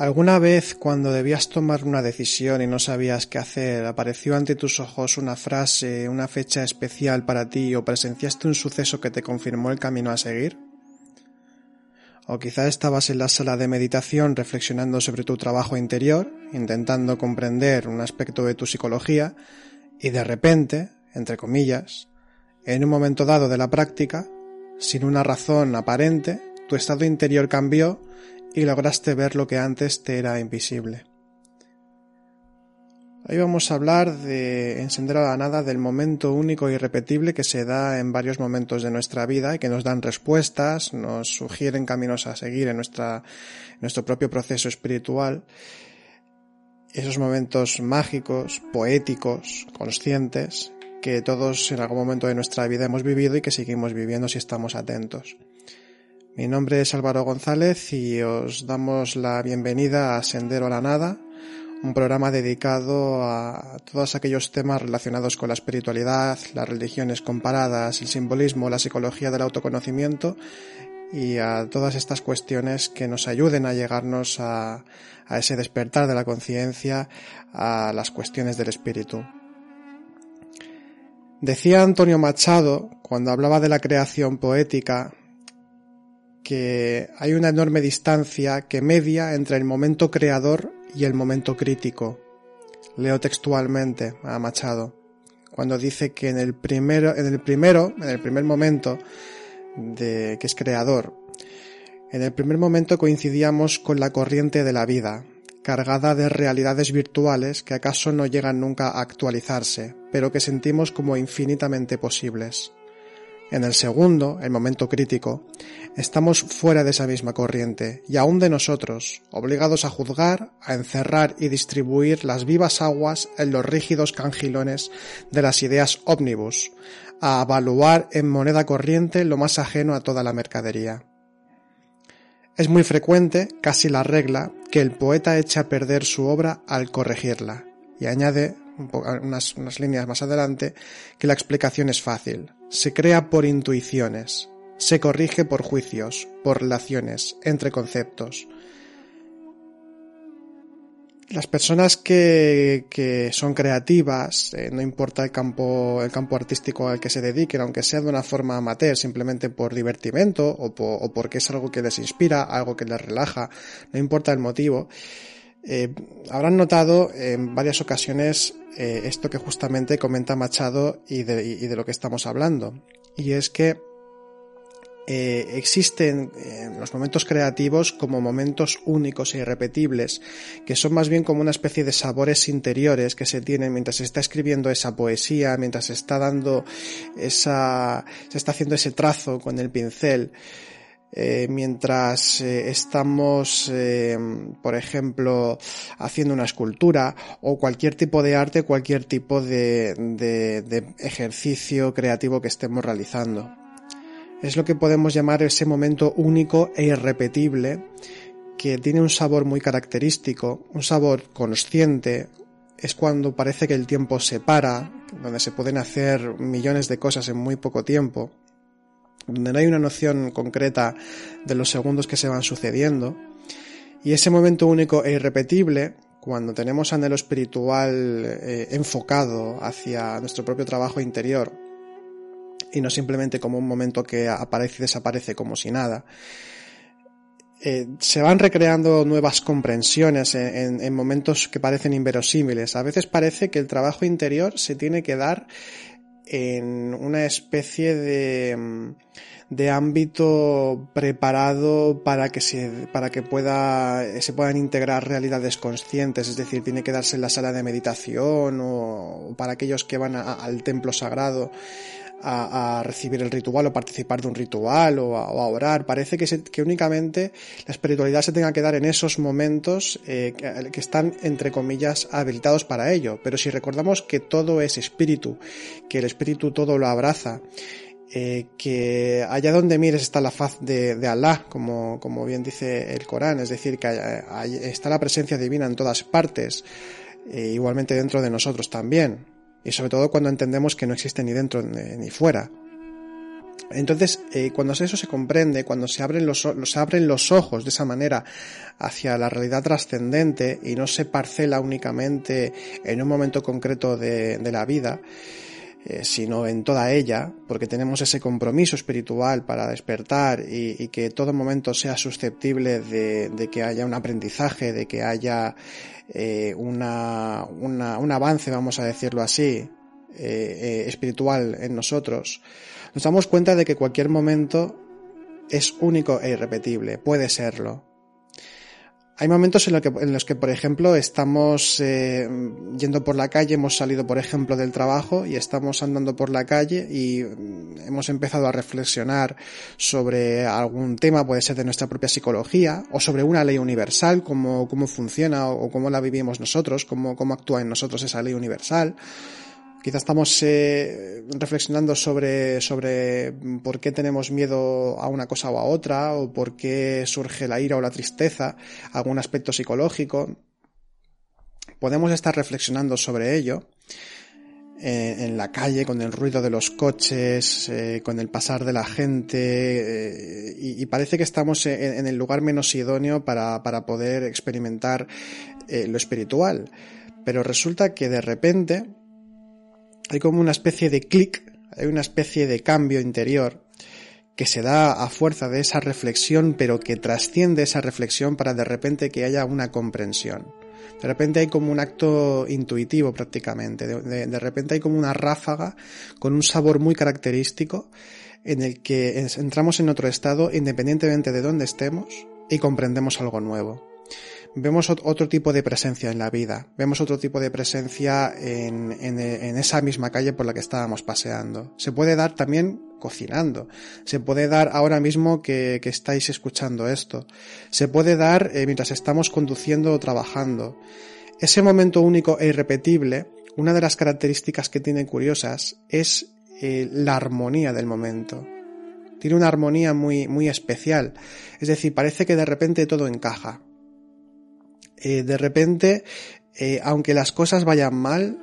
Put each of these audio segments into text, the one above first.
¿Alguna vez cuando debías tomar una decisión y no sabías qué hacer, apareció ante tus ojos una frase, una fecha especial para ti o presenciaste un suceso que te confirmó el camino a seguir? O quizá estabas en la sala de meditación reflexionando sobre tu trabajo interior, intentando comprender un aspecto de tu psicología, y de repente, entre comillas, en un momento dado de la práctica, sin una razón aparente, tu estado interior cambió y lograste ver lo que antes te era invisible. Hoy vamos a hablar de encender a la nada del momento único e irrepetible que se da en varios momentos de nuestra vida y que nos dan respuestas, nos sugieren caminos a seguir en, nuestra, nuestro propio proceso espiritual. Esos momentos mágicos, poéticos, conscientes, que todos en algún momento de nuestra vida hemos vivido y que seguimos viviendo si estamos atentos. Mi nombre es Álvaro González y os damos la bienvenida a Sendero a la Nada, un programa dedicado a todos aquellos temas relacionados con la espiritualidad, las religiones comparadas, el simbolismo, la psicología del autoconocimiento y a todas estas cuestiones que nos ayuden a llegarnos a, a ese despertar de la conciencia, a las cuestiones del espíritu. Decía Antonio Machado, cuando hablaba de la creación poética, que hay una enorme distancia que media entre el momento creador y el momento crítico. Leo textualmente a Machado, cuando dice que en el primero, en el primero, en el primer momento de que es creador, en el primer momento coincidíamos con la corriente de la vida, cargada de realidades virtuales que acaso no llegan nunca a actualizarse, pero que sentimos como infinitamente posibles. En el segundo, el momento crítico, estamos fuera de esa misma corriente y aún de nosotros, obligados a juzgar, a encerrar y distribuir las vivas aguas en los rígidos cangilones de las ideas ómnibus, a evaluar en moneda corriente lo más ajeno a toda la mercadería. Es muy frecuente, casi la regla, que el poeta eche a perder su obra al corregirla, y añade unas, unas líneas más adelante que la explicación es fácil. Se crea por intuiciones, se corrige por juicios, por relaciones, entre conceptos. Las personas que, que son creativas, eh, no importa el campo, el campo artístico al que se dediquen, aunque sea de una forma amateur, simplemente por divertimento o, o porque es algo que les inspira, algo que les relaja, no importa el motivo, eh, habrán notado en varias ocasiones eh, esto que justamente comenta Machado y de, lo que estamos hablando. Y es que eh, existen los momentos creativos como momentos únicos e irrepetibles, que son más bien como una especie de sabores interiores que se tienen mientras se está escribiendo esa poesía, mientras se está dando esa, se está haciendo ese trazo con el pincel. Eh, mientras eh, estamos, eh, por ejemplo, haciendo una escultura o cualquier tipo de arte, cualquier tipo de, de, de ejercicio creativo que estemos realizando. Es lo que podemos llamar ese momento único e irrepetible que tiene un sabor muy característico, un sabor consciente, es cuando parece que el tiempo se para, donde se pueden hacer millones de cosas en muy poco tiempo donde no hay una noción concreta de los segundos que se van sucediendo. Y ese momento único e irrepetible, cuando tenemos anhelo espiritual eh, enfocado hacia nuestro propio trabajo interior, y no simplemente como un momento que aparece y desaparece como si nada, eh, se van recreando nuevas comprensiones en, en, momentos que parecen inverosímiles. A veces parece que el trabajo interior se tiene que dar en una especie de, de ámbito preparado para que se, para que pueda, se puedan integrar realidades conscientes, es decir, tiene que darse en la sala de meditación o, para aquellos que van al templo sagrado a, recibir el ritual o participar de un ritual o a, orar. Parece que, que, únicamente la espiritualidad se tenga que dar en esos momentos eh, que, están, entre comillas, habilitados para ello. Pero si recordamos que todo es espíritu, que el espíritu todo lo abraza, eh, que allá donde mires está la faz de, de Alá, como, como, bien dice el Corán, es decir, que está la presencia divina en todas partes, eh, igualmente dentro de nosotros también y sobre todo cuando entendemos que no existe ni dentro ni fuera. Entonces, eh, cuando eso se comprende, cuando se abren, los, abren los ojos de esa manera hacia la realidad trascendente y no se parcela únicamente en un momento concreto de, de la vida, eh, sino en toda ella, porque tenemos ese compromiso espiritual para despertar y, que todo momento sea susceptible de, que haya un aprendizaje, de que haya eh, una, un avance, vamos a decirlo así, eh, espiritual en nosotros, nos damos cuenta de que cualquier momento es único e irrepetible, puede serlo. Hay momentos en, los que, por ejemplo, estamos eh, yendo por la calle, hemos salido, por ejemplo, del trabajo y estamos andando por la calle y mm, hemos empezado a reflexionar sobre algún tema, puede ser de nuestra propia psicología, o sobre una ley universal, cómo, cómo funciona o cómo la vivimos nosotros, cómo, cómo actúa en nosotros esa ley universal. Quizás estamos eh, reflexionando sobre, sobre por qué tenemos miedo a una cosa o a otra, o por qué surge la ira o la tristeza, algún aspecto psicológico. Podemos estar reflexionando sobre ello eh, en la calle, con el ruido de los coches, eh, con el pasar de la gente, y, parece que estamos en, el lugar menos idóneo para, para poder experimentar lo espiritual. Pero resulta que de repente hay como una especie de clic, hay una especie de cambio interior que se da a fuerza de esa reflexión, pero que trasciende esa reflexión para de repente que haya una comprensión. De repente hay como un acto intuitivo prácticamente, de, repente hay como una ráfaga con un sabor muy característico en el que entramos en otro estado independientemente de dónde estemos y comprendemos algo nuevo vemos otro tipo de presencia en la vida, vemos otro tipo de presencia en, esa misma calle por la que estábamos paseando. Se puede dar también cocinando, se puede dar ahora mismo que, estáis escuchando esto, se puede dar eh, mientras estamos conduciendo o trabajando. Ese momento único e irrepetible, una de las características que tiene curiosas es eh, la armonía del momento. Tiene una armonía muy, muy especial. Es decir, parece que de repente todo encaja. Eh, de repente, eh, aunque las cosas vayan mal,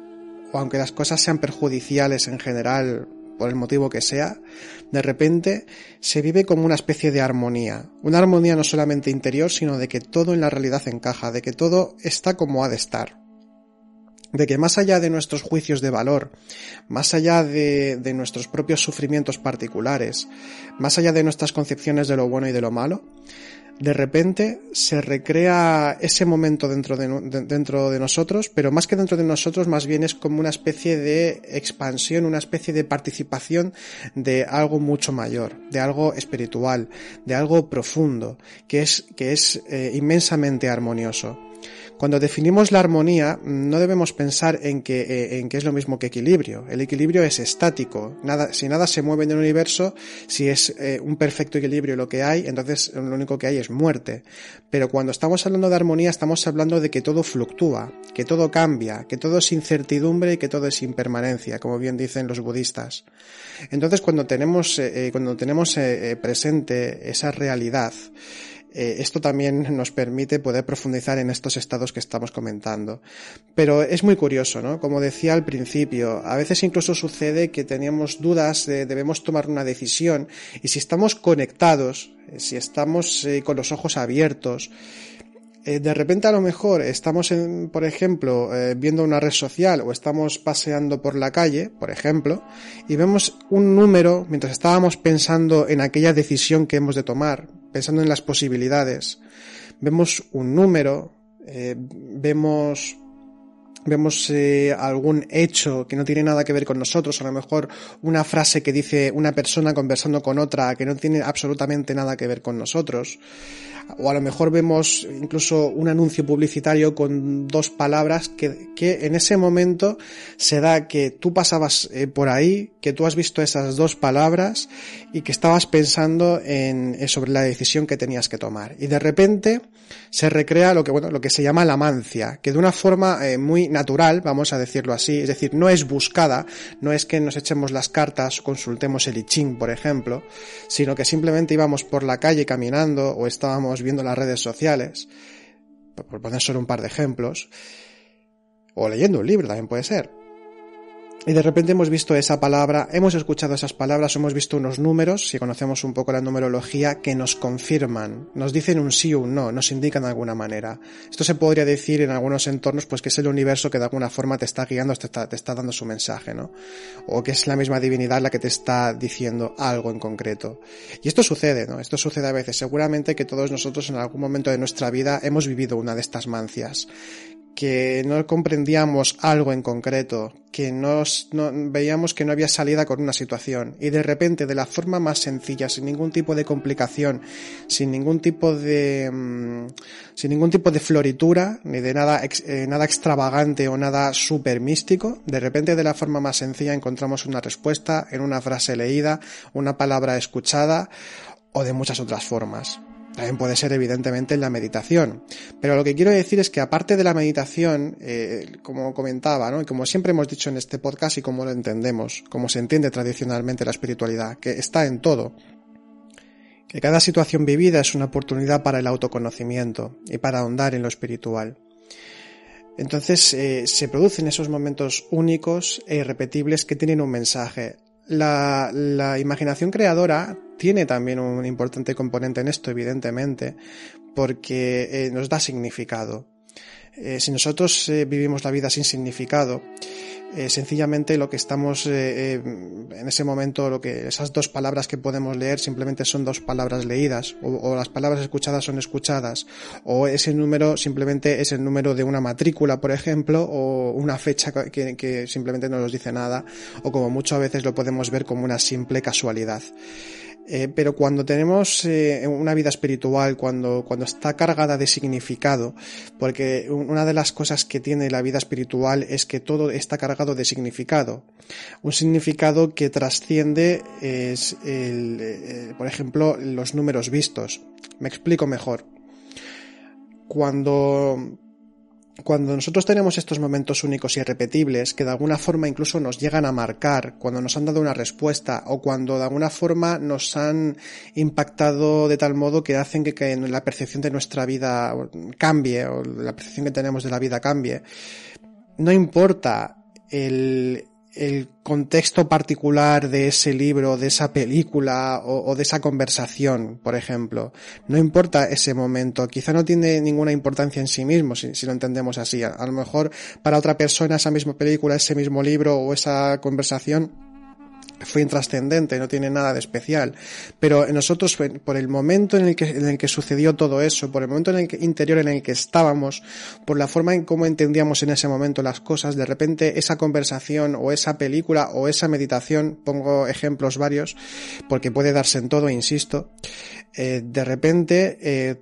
o aunque las cosas sean perjudiciales en general, por el motivo que sea, de repente se vive como una especie de armonía. Una armonía no solamente interior, sino de que todo en la realidad encaja, de que todo está como ha de estar. De que más allá de nuestros juicios de valor, más allá de, de nuestros propios sufrimientos particulares, más allá de nuestras concepciones de lo bueno y de lo malo, de repente se recrea ese momento dentro de, dentro de nosotros, pero más que dentro de nosotros, más bien es como una especie de expansión, una especie de participación de algo mucho mayor, de algo espiritual, de algo profundo, que es, que es eh, inmensamente armonioso. Cuando definimos la armonía, no debemos pensar en que, eh, en que es lo mismo que equilibrio. El equilibrio es estático. Si nada se mueve en el universo, si es eh, un perfecto equilibrio lo que hay, entonces lo único que hay es muerte. Pero cuando estamos hablando de armonía, estamos hablando de que todo fluctúa, que todo cambia, que todo es incertidumbre y que todo es impermanencia, como bien dicen los budistas. Entonces, cuando tenemos, eh, cuando tenemos presente esa realidad, eh, esto también nos permite poder profundizar en estos estados que estamos comentando. Pero es muy curioso, ¿no? Como decía al principio, a veces incluso sucede que teníamos dudas de debemos tomar una decisión y si estamos conectados, eh, si estamos eh, con los ojos abiertos, de repente a lo mejor estamos, por ejemplo, viendo una red social o estamos paseando por la calle, por ejemplo, y vemos un número mientras estábamos pensando en aquella decisión que hemos de tomar pensando en las posibilidades, vemos un número, eh, vemos vemos eh, algún hecho que no tiene nada que ver con nosotros, a lo mejor una frase que dice una persona conversando con otra que no tiene absolutamente nada que ver con nosotros, o a lo mejor vemos incluso un anuncio publicitario con dos palabras que, que en ese momento se da que tú pasabas eh, por ahí, que tú has visto esas dos palabras y que estabas pensando en, eh, sobre la decisión que tenías que tomar. Y de repente se recrea lo que, bueno, lo que se llama la mancia, que de una forma eh, muy natural, vamos a decirlo así, es decir, no es buscada, no es que nos echemos las cartas o consultemos el I por ejemplo, sino que simplemente íbamos por la calle caminando o estábamos viendo las redes sociales, por poner solo un par de ejemplos, o leyendo un libro también puede ser. Y de repente hemos visto esa palabra, hemos escuchado esas palabras, hemos visto unos números, si conocemos un poco la numerología, que nos confirman, nos dicen un sí o un no, nos indican de alguna manera. Esto se podría decir en algunos entornos, pues que es el universo que de alguna forma te está guiando, te está, dando su mensaje, ¿no? O que es la misma divinidad la que te está diciendo algo en concreto. Y esto sucede, ¿no? Esto sucede a veces. Seguramente que todos nosotros en algún momento de nuestra vida hemos vivido una de estas mancias que no comprendíamos algo en concreto, que nos, no, veíamos que no había salida con una situación y de repente de la forma más sencilla, sin ningún tipo de complicación, sin ningún tipo de mmm, sin ningún tipo de floritura ni de nada eh, nada extravagante o nada súper místico, de repente de la forma más sencilla encontramos una respuesta en una frase leída, una palabra escuchada o de muchas otras formas. También puede ser evidentemente en la meditación. Pero lo que quiero decir es que aparte de la meditación, eh, como comentaba, ¿no? y como siempre hemos dicho en este podcast y como lo entendemos, como se entiende tradicionalmente la espiritualidad, que está en todo, que cada situación vivida es una oportunidad para el autoconocimiento y para ahondar en lo espiritual. Entonces eh, se producen esos momentos únicos e irrepetibles que tienen un mensaje. La, la imaginación creadora tiene también un importante componente en esto, evidentemente, porque eh, nos da significado. Eh, si nosotros eh, vivimos la vida sin significado, sencillamente lo que estamos en ese momento, lo que esas dos palabras que podemos leer simplemente son dos palabras leídas, o, las palabras escuchadas son escuchadas, o ese número simplemente es el número de una matrícula, por ejemplo, o una fecha que, que simplemente no nos dice nada, o como muchas veces lo podemos ver como una simple casualidad. Eh, pero cuando tenemos eh, una vida espiritual, cuando, cuando está cargada de significado, porque una de las cosas que tiene la vida espiritual es que todo está cargado de significado. Un significado que trasciende es el, eh, por ejemplo, los números vistos. Me explico mejor. Cuando cuando nosotros tenemos estos momentos únicos y irrepetibles que de alguna forma incluso nos llegan a marcar, cuando nos han dado una respuesta o cuando de alguna forma nos han impactado de tal modo que hacen que, que la percepción de nuestra vida cambie o la percepción que tenemos de la vida cambie, no importa el, el contexto particular de ese libro, de esa película o, o, de esa conversación, por ejemplo. No importa ese momento, quizá no tiene ninguna importancia en sí mismo, si, lo entendemos así. A, lo mejor para otra persona esa misma película, ese mismo libro o esa conversación fue intrascendente, no tiene nada de especial. Pero nosotros, por el momento en el que, en el que sucedió todo eso, por el momento en el que, interior en el que estábamos, por la forma en cómo entendíamos en ese momento las cosas, de repente esa conversación o esa película o esa meditación, pongo ejemplos varios, porque puede darse en todo, insisto, eh, de repente eh,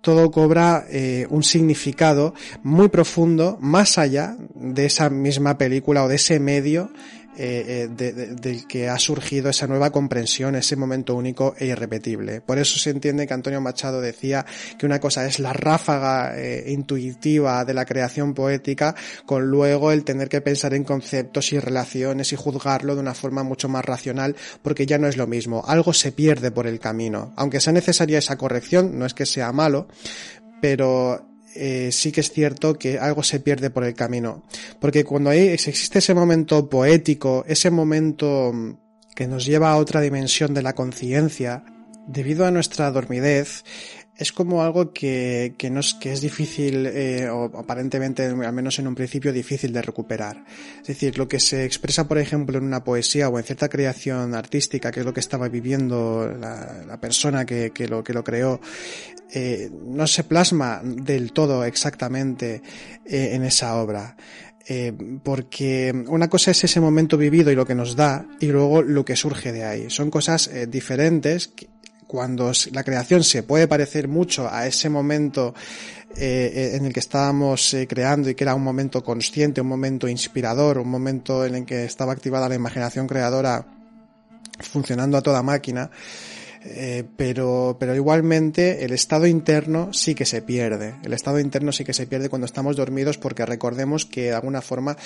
todo cobra eh, un significado muy profundo, más allá de esa misma película o de ese medio eh, de, de, del que ha surgido esa nueva comprensión, ese momento único e irrepetible. Por eso se entiende que Antonio Machado decía que una cosa es la ráfaga eh, intuitiva de la creación poética, con luego el tener que pensar en conceptos y relaciones y juzgarlo de una forma mucho más racional, porque ya no es lo mismo. Algo se pierde por el camino. Aunque sea necesaria esa corrección, no es que sea malo, pero eh, sí que es cierto que algo se pierde por el camino. Porque cuando hay, existe ese momento poético, ese momento mm, que nos lleva a otra dimensión de la conciencia, debido a nuestra dormidez, es como algo que, que, no es, que es difícil, eh, o aparentemente, al menos en un principio, difícil de recuperar. Es decir, lo que se expresa, por ejemplo, en una poesía o en cierta creación artística, que es lo que estaba viviendo la, persona que, que, lo, que lo creó, eh, no se plasma del todo exactamente eh, en esa obra. Eh, porque una cosa es ese momento vivido y lo que nos da, y luego lo que surge de ahí. Son cosas eh, diferentes. Cuando la creación se puede parecer mucho a ese momento eh, en el que estábamos creando y que era un momento consciente, un momento inspirador, un momento en el que estaba activada la imaginación creadora funcionando a toda máquina, eh, pero, pero igualmente el estado interno sí que se pierde. El estado interno sí que se pierde cuando estamos dormidos porque recordemos que de alguna forma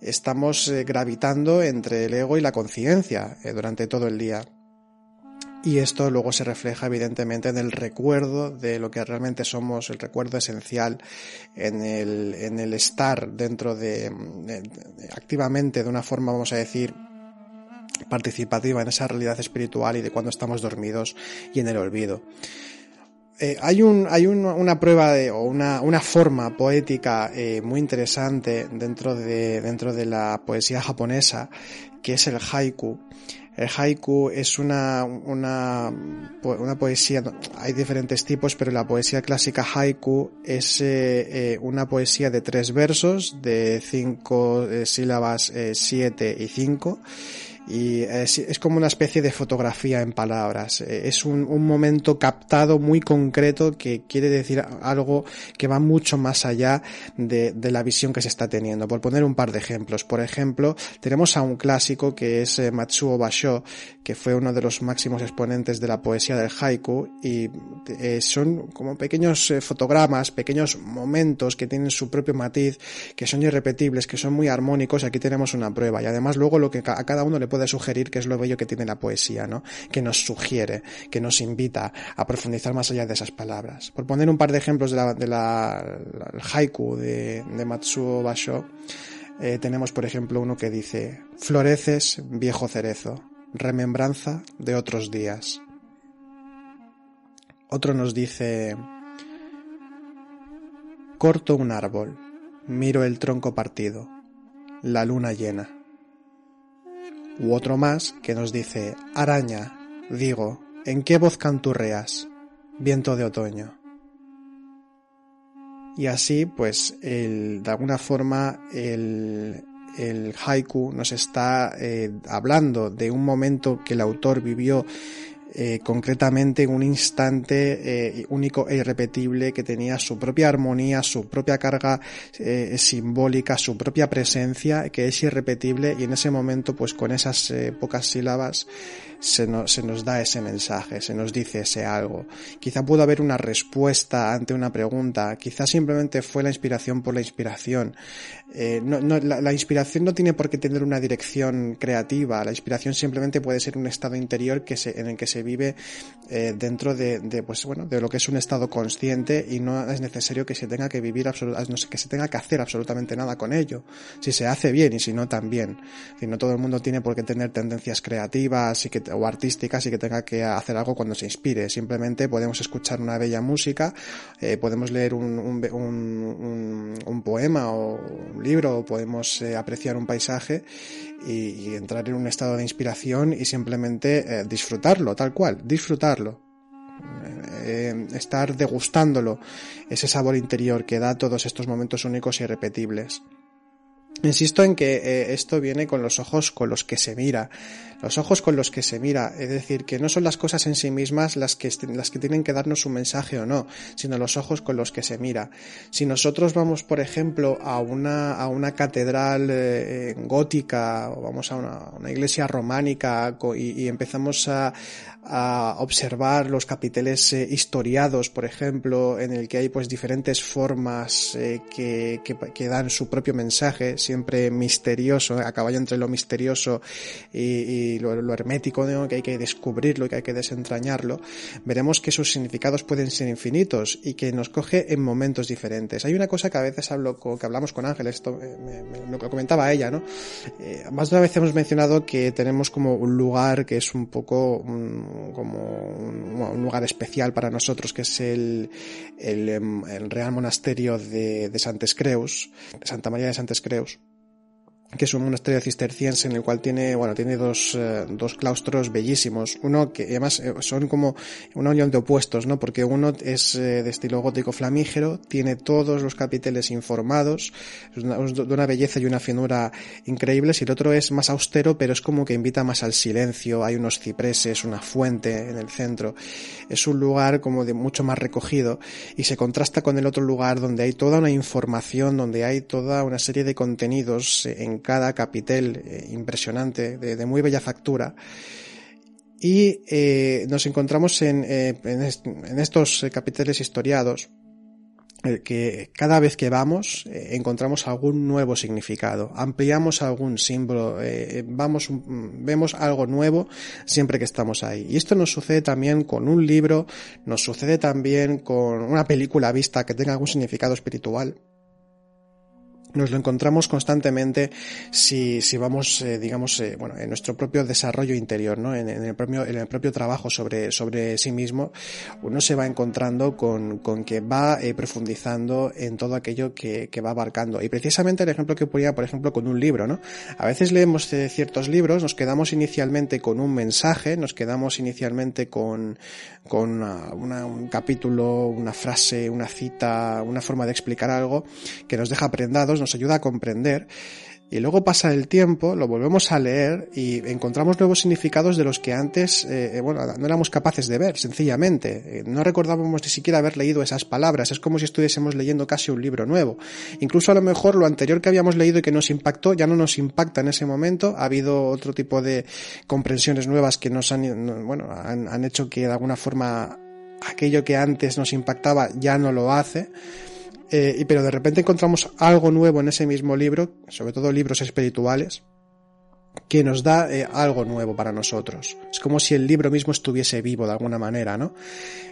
estamos eh, gravitando entre el ego y la conciencia eh, durante todo el día. Y esto luego se refleja evidentemente en el recuerdo de lo que realmente somos, el recuerdo esencial, en el, en el estar dentro de, activamente de una forma, vamos a decir, participativa en esa realidad espiritual y de cuando estamos dormidos y en el olvido. Eh, hay un, hay una prueba de, o una, una forma poética eh, muy interesante dentro de, dentro de la poesía japonesa, que es el haiku. El haiku es una, una, una poesía, hay diferentes tipos, pero la poesía clásica haiku es eh, una poesía de tres versos, de cinco sílabas, siete y cinco, y es, es, como una especie de fotografía en palabras. Eh, es un, un, momento captado muy concreto que quiere decir algo que va mucho más allá de, de, la visión que se está teniendo. Por poner un par de ejemplos. Por ejemplo, tenemos a un clásico que es eh, Matsuo Basho, que fue uno de los máximos exponentes de la poesía del haiku y eh, son como pequeños eh, fotogramas, pequeños momentos que tienen su propio matiz, que son irrepetibles, que son muy armónicos. Aquí tenemos una prueba y además luego lo que a cada uno le puede puede sugerir que es lo bello que tiene la poesía, ¿no? Que nos sugiere, que nos invita a profundizar más allá de esas palabras. Por poner un par de ejemplos de la, de la, haiku de, Matsuo Basho, eh, tenemos por ejemplo uno que dice, floreces, viejo cerezo, remembranza de otros días. Otro nos dice, corto un árbol, miro el tronco partido, la luna llena u otro más que nos dice, araña, digo, ¿en qué voz canturreas? Viento de otoño. Y así, pues, de alguna forma, el, el haiku nos está eh, hablando de un momento que el autor vivió eh, concretamente en un instante eh, único e irrepetible que tenía su propia armonía, su propia carga eh, simbólica, su propia presencia, que es irrepetible y en ese momento, pues con esas pocas sílabas, se, se nos da ese mensaje, se nos dice ese algo. Quizá pudo haber una respuesta ante una pregunta, quizá simplemente fue la inspiración por la inspiración. Eh, no, no, la, inspiración no tiene por qué tener una dirección creativa, la inspiración simplemente puede ser un estado interior que se, en el que se vive eh, dentro de, de, pues bueno, de lo que es un estado consciente y no es necesario que se tenga que vivir no que se tenga que hacer absolutamente nada con ello. Si se hace bien y si no también. Y no todo el mundo tiene por qué tener tendencias creativas y que o artísticas y que tenga que hacer algo cuando se inspire. Simplemente podemos escuchar una bella música, eh, podemos leer un, un, un, un, poema o un libro, o podemos eh, apreciar un paisaje y, entrar en un estado de inspiración y simplemente eh, disfrutarlo, tal cual, disfrutarlo. Estar degustándolo, ese sabor interior que da todos estos momentos únicos y irrepetibles. Insisto en que eh, esto viene con los ojos con los que se mira, los ojos con los que se mira, es decir, que no son las cosas en sí mismas las que, las que tienen que darnos un mensaje o no, sino los ojos con los que se mira. Si nosotros vamos, por ejemplo, a una, a una catedral eh, gótica o vamos a una, iglesia románica y, empezamos a, a, observar los capiteles eh, historiados, por ejemplo, en el que hay pues diferentes formas que, que dan su propio mensaje, siempre misterioso, a caballo entre lo misterioso y, lo, lo, hermético, ¿no? que hay que descubrirlo que hay que desentrañarlo, veremos que sus significados pueden ser infinitos y que nos coge en momentos diferentes. Hay una cosa que a veces hablo, que hablamos con Ángel, esto me, lo comentaba ella, ¿no? Eh, más de una vez hemos mencionado que tenemos como un lugar que es un poco un, como un, lugar especial para nosotros, que es el, el, el Real Monasterio de, de Santes Creus, de Santa María de Santes Creus que es un monasterio cisterciense en el cual tiene, bueno, tiene dos, eh, dos claustros bellísimos. Uno que además eh, son como una unión de opuestos, ¿no? Porque uno es eh, de estilo gótico flamígero, tiene todos los capiteles informados, es de una belleza y una finura increíbles, y el otro es más austero, pero es como que invita más al silencio, hay unos cipreses, una fuente en el centro. Es un lugar como de mucho más recogido y se contrasta con el otro lugar donde hay toda una información, donde hay toda una serie de contenidos en cada capitel eh, impresionante, de, muy bella factura. Y eh, nos encontramos en, eh, en, estos capiteles historiados que cada vez que vamos encontramos algún nuevo significado, ampliamos algún símbolo, vamos, vemos algo nuevo siempre que estamos ahí. Y esto nos sucede también con un libro, nos sucede también con una película vista que tenga algún significado espiritual nos lo encontramos constantemente si, si vamos, eh, digamos, eh, bueno, en nuestro propio desarrollo interior, ¿no? En, el propio, en el propio trabajo sobre, sobre sí mismo, uno se va encontrando con, con que va eh, profundizando en todo aquello que, que va abarcando. Y precisamente el ejemplo que ponía, por ejemplo, con un libro, ¿no? A veces leemos ciertos libros, nos quedamos inicialmente con un mensaje, nos quedamos inicialmente con, con un capítulo, una frase, una cita, una forma de explicar algo que nos deja prendados, nos ayuda a comprender y luego pasa el tiempo, lo volvemos a leer y encontramos nuevos significados de los que antes, eh, bueno, no éramos capaces de ver, sencillamente. Eh, no recordábamos ni siquiera haber leído esas palabras. Es como si estuviésemos leyendo casi un libro nuevo. Incluso a lo mejor lo anterior que habíamos leído y que nos impactó ya no nos impacta en ese momento. Ha habido otro tipo de comprensiones nuevas que nos han, bueno, han, han hecho que de alguna forma aquello que antes nos impactaba ya no lo hace. Eh, pero de repente encontramos algo nuevo en ese mismo libro, sobre todo libros espirituales, que nos da eh, algo nuevo para nosotros. Es como si el libro mismo estuviese vivo de alguna manera, ¿no?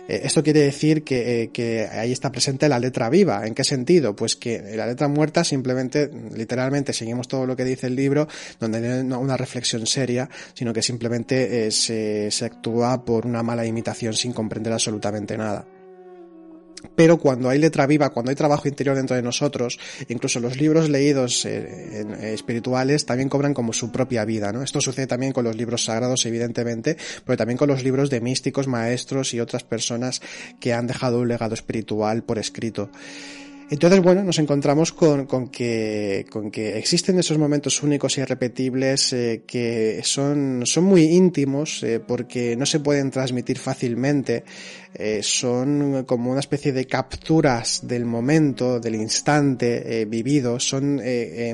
Eh, esto quiere decir que, que, ahí está presente la letra viva. ¿En qué sentido? Pues que la letra muerta simplemente, literalmente, seguimos todo lo que dice el libro, donde no hay una reflexión seria, sino que simplemente se actúa por una mala imitación sin comprender absolutamente nada pero cuando hay letra viva, cuando hay trabajo interior dentro de nosotros, incluso los libros leídos eh, eh, espirituales también cobran como su propia vida, ¿no? Esto sucede también con los libros sagrados, evidentemente, pero también con los libros de místicos, maestros y otras personas que han dejado un legado espiritual por escrito. Entonces, bueno, nos encontramos con, que, con que existen esos momentos únicos y irrepetibles eh, que son, son muy íntimos eh, porque no se pueden transmitir fácilmente. Eh, son como una especie de capturas del momento, del instante vivido. Son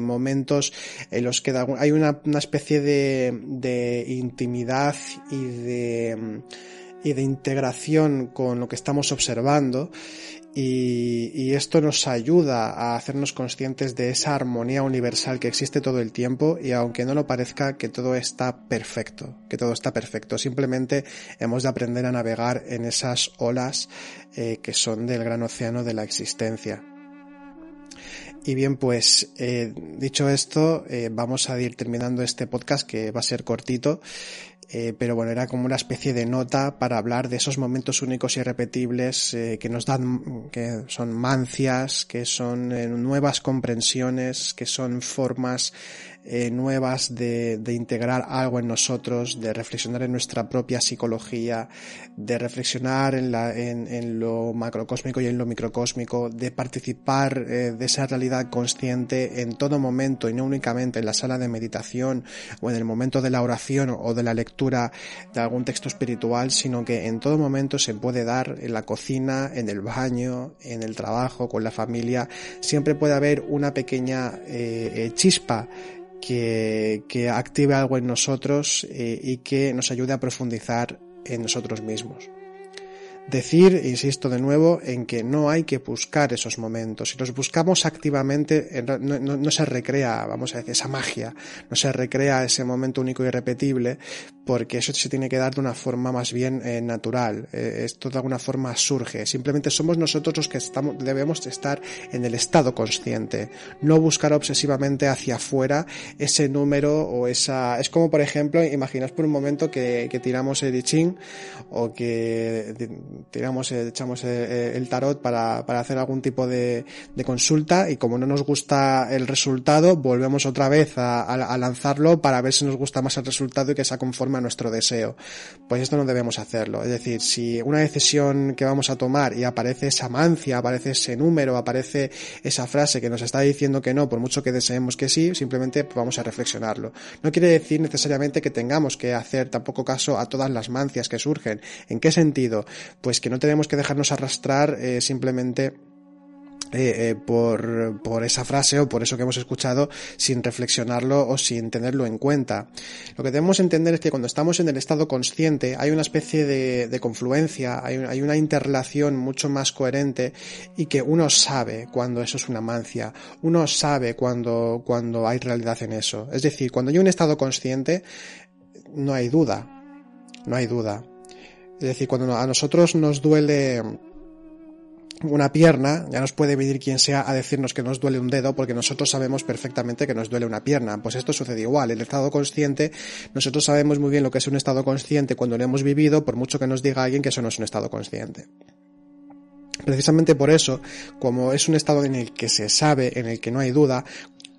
momentos en los que hay una, una especie de, de intimidad y de y de integración con lo que estamos observando y, esto nos ayuda a hacernos conscientes de esa armonía universal que existe todo el tiempo y aunque no lo parezca que todo está perfecto, que todo está perfecto, simplemente hemos de aprender a navegar en esas olas eh, que son del gran océano de la existencia. Y bien, pues eh, dicho esto, eh, vamos a ir terminando este podcast que va a ser cortito eh, pero bueno, era como una especie de nota para hablar de esos momentos únicos y irrepetibles eh, que nos dan, que son mancias, que son eh, nuevas comprensiones, que son formas eh, nuevas de, de, integrar algo en nosotros, de reflexionar en nuestra propia psicología, de reflexionar en, la, en, en lo macrocósmico y en lo microcósmico, de participar eh, de esa realidad consciente en todo momento y no únicamente en la sala de meditación o en el momento de la oración o de la lectura de algún texto espiritual, sino que en todo momento se puede dar en la cocina, en el baño, en el trabajo, con la familia, siempre puede haber una pequeña eh, eh chispa que, que active algo en nosotros eh, y que nos ayude a profundizar en nosotros mismos. Decir, insisto de nuevo, en que no hay que buscar esos momentos. Si los buscamos activamente, no, se recrea, vamos a decir, esa magia, no se recrea ese momento único y irrepetible, porque eso se tiene que dar de una forma más bien eh, natural. Eh, esto de alguna forma surge. Simplemente somos nosotros los que estamos, debemos estar en el estado consciente. No buscar obsesivamente hacia afuera ese número o esa... Es como, por ejemplo, imaginas por un momento que, que tiramos el I Ching o que tiramos, echamos el tarot para, hacer algún tipo de, consulta y como no nos gusta el resultado, volvemos otra vez a, lanzarlo para ver si nos gusta más el resultado y que sea conforme a nuestro deseo. Pues esto no debemos hacerlo. Es decir, si una decisión que vamos a tomar y aparece esa mancia, aparece ese número, aparece esa frase que nos está diciendo que no, por mucho que deseemos que sí, simplemente vamos a reflexionarlo. No quiere decir necesariamente que tengamos que hacer tampoco caso a todas las mancias que surgen. ¿En qué sentido? Pues que no tenemos que dejarnos arrastrar eh, simplemente eh, eh, por, por, esa frase o por eso que hemos escuchado sin reflexionarlo o sin tenerlo en cuenta. Lo que debemos entender es que cuando estamos en el estado consciente hay una especie de, de confluencia, hay, hay, una interrelación mucho más coherente y que uno sabe cuando eso es una mancia, uno sabe cuando, cuando hay realidad en eso. Es decir, cuando hay un estado consciente no hay duda, no hay duda. Es decir, cuando a nosotros nos duele una pierna, ya nos puede venir quien sea a decirnos que nos duele un dedo porque nosotros sabemos perfectamente que nos duele una pierna. Pues esto sucede igual. El estado consciente, nosotros sabemos muy bien lo que es un estado consciente cuando lo hemos vivido, por mucho que nos diga alguien que eso no es un estado consciente. Precisamente por eso, como es un estado en el que se sabe, en el que no hay duda,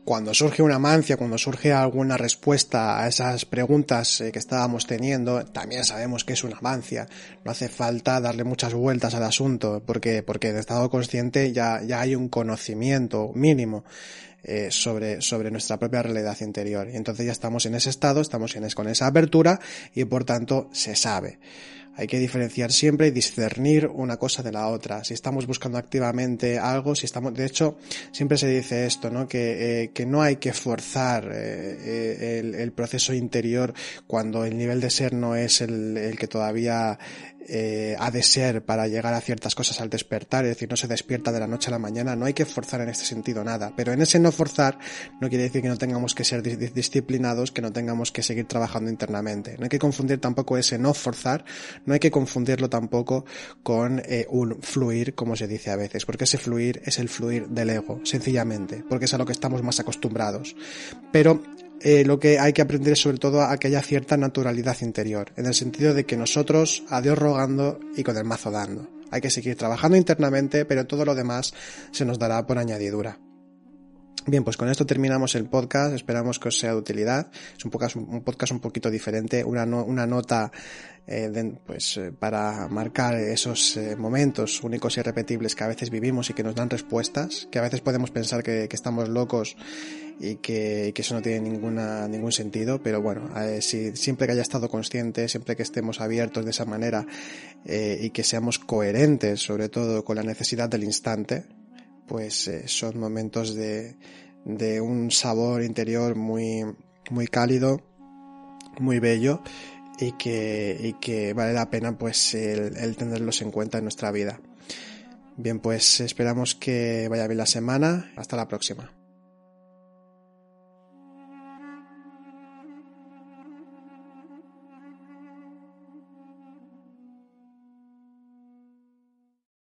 cuando surge una mancia, cuando surge alguna respuesta a esas preguntas eh, que estábamos teniendo, también sabemos que es una mancia. No hace falta darle muchas vueltas al asunto, porque, porque en estado consciente ya, ya hay un conocimiento mínimo eh, sobre, sobre nuestra propia realidad interior. Y entonces ya estamos en ese estado, estamos en, con esa apertura y por tanto se sabe. Hay que diferenciar siempre y discernir una cosa de la otra. Si estamos buscando activamente algo, si estamos, de hecho, siempre se dice esto, ¿no? Que, eh, que no hay que forzar eh, eh, el, el, proceso interior cuando el nivel de ser no es el, el que todavía eh, ha de ser para llegar a ciertas cosas al despertar, es decir, no se despierta de la noche a la mañana, no hay que forzar en este sentido nada, pero en ese no forzar no quiere decir que no tengamos que ser disciplinados, que no tengamos que seguir trabajando internamente. No hay que confundir tampoco ese no forzar, no hay que confundirlo tampoco con eh, un fluir, como se dice a veces, porque ese fluir es el fluir del ego, sencillamente, porque es a lo que estamos más acostumbrados. Pero eh, lo que hay que aprender es sobre todo a que haya cierta naturalidad interior, en el sentido de que nosotros, a Dios rogando y con el mazo dando. Hay que seguir trabajando internamente, pero todo lo demás se nos dará por añadidura. Bien, pues con esto terminamos el podcast. Esperamos que os sea de utilidad. Es un podcast un, podcast un poquito diferente, una, una nota eh, pues eh, para marcar esos eh, momentos únicos y irrepetibles que a veces vivimos y que nos dan respuestas, que a veces podemos pensar que, estamos locos y que, eso no tiene ninguna, ningún sentido, pero bueno, si, siempre que haya estado consciente, siempre que estemos abiertos de esa manera y que seamos coherentes sobre todo con la necesidad del instante, pues eh, son momentos de, de, un sabor interior muy, muy cálido, muy bello y que, y que vale la pena pues el, el tenerlos en cuenta en nuestra vida. Bien, pues esperamos que vaya bien la semana. Hasta la próxima.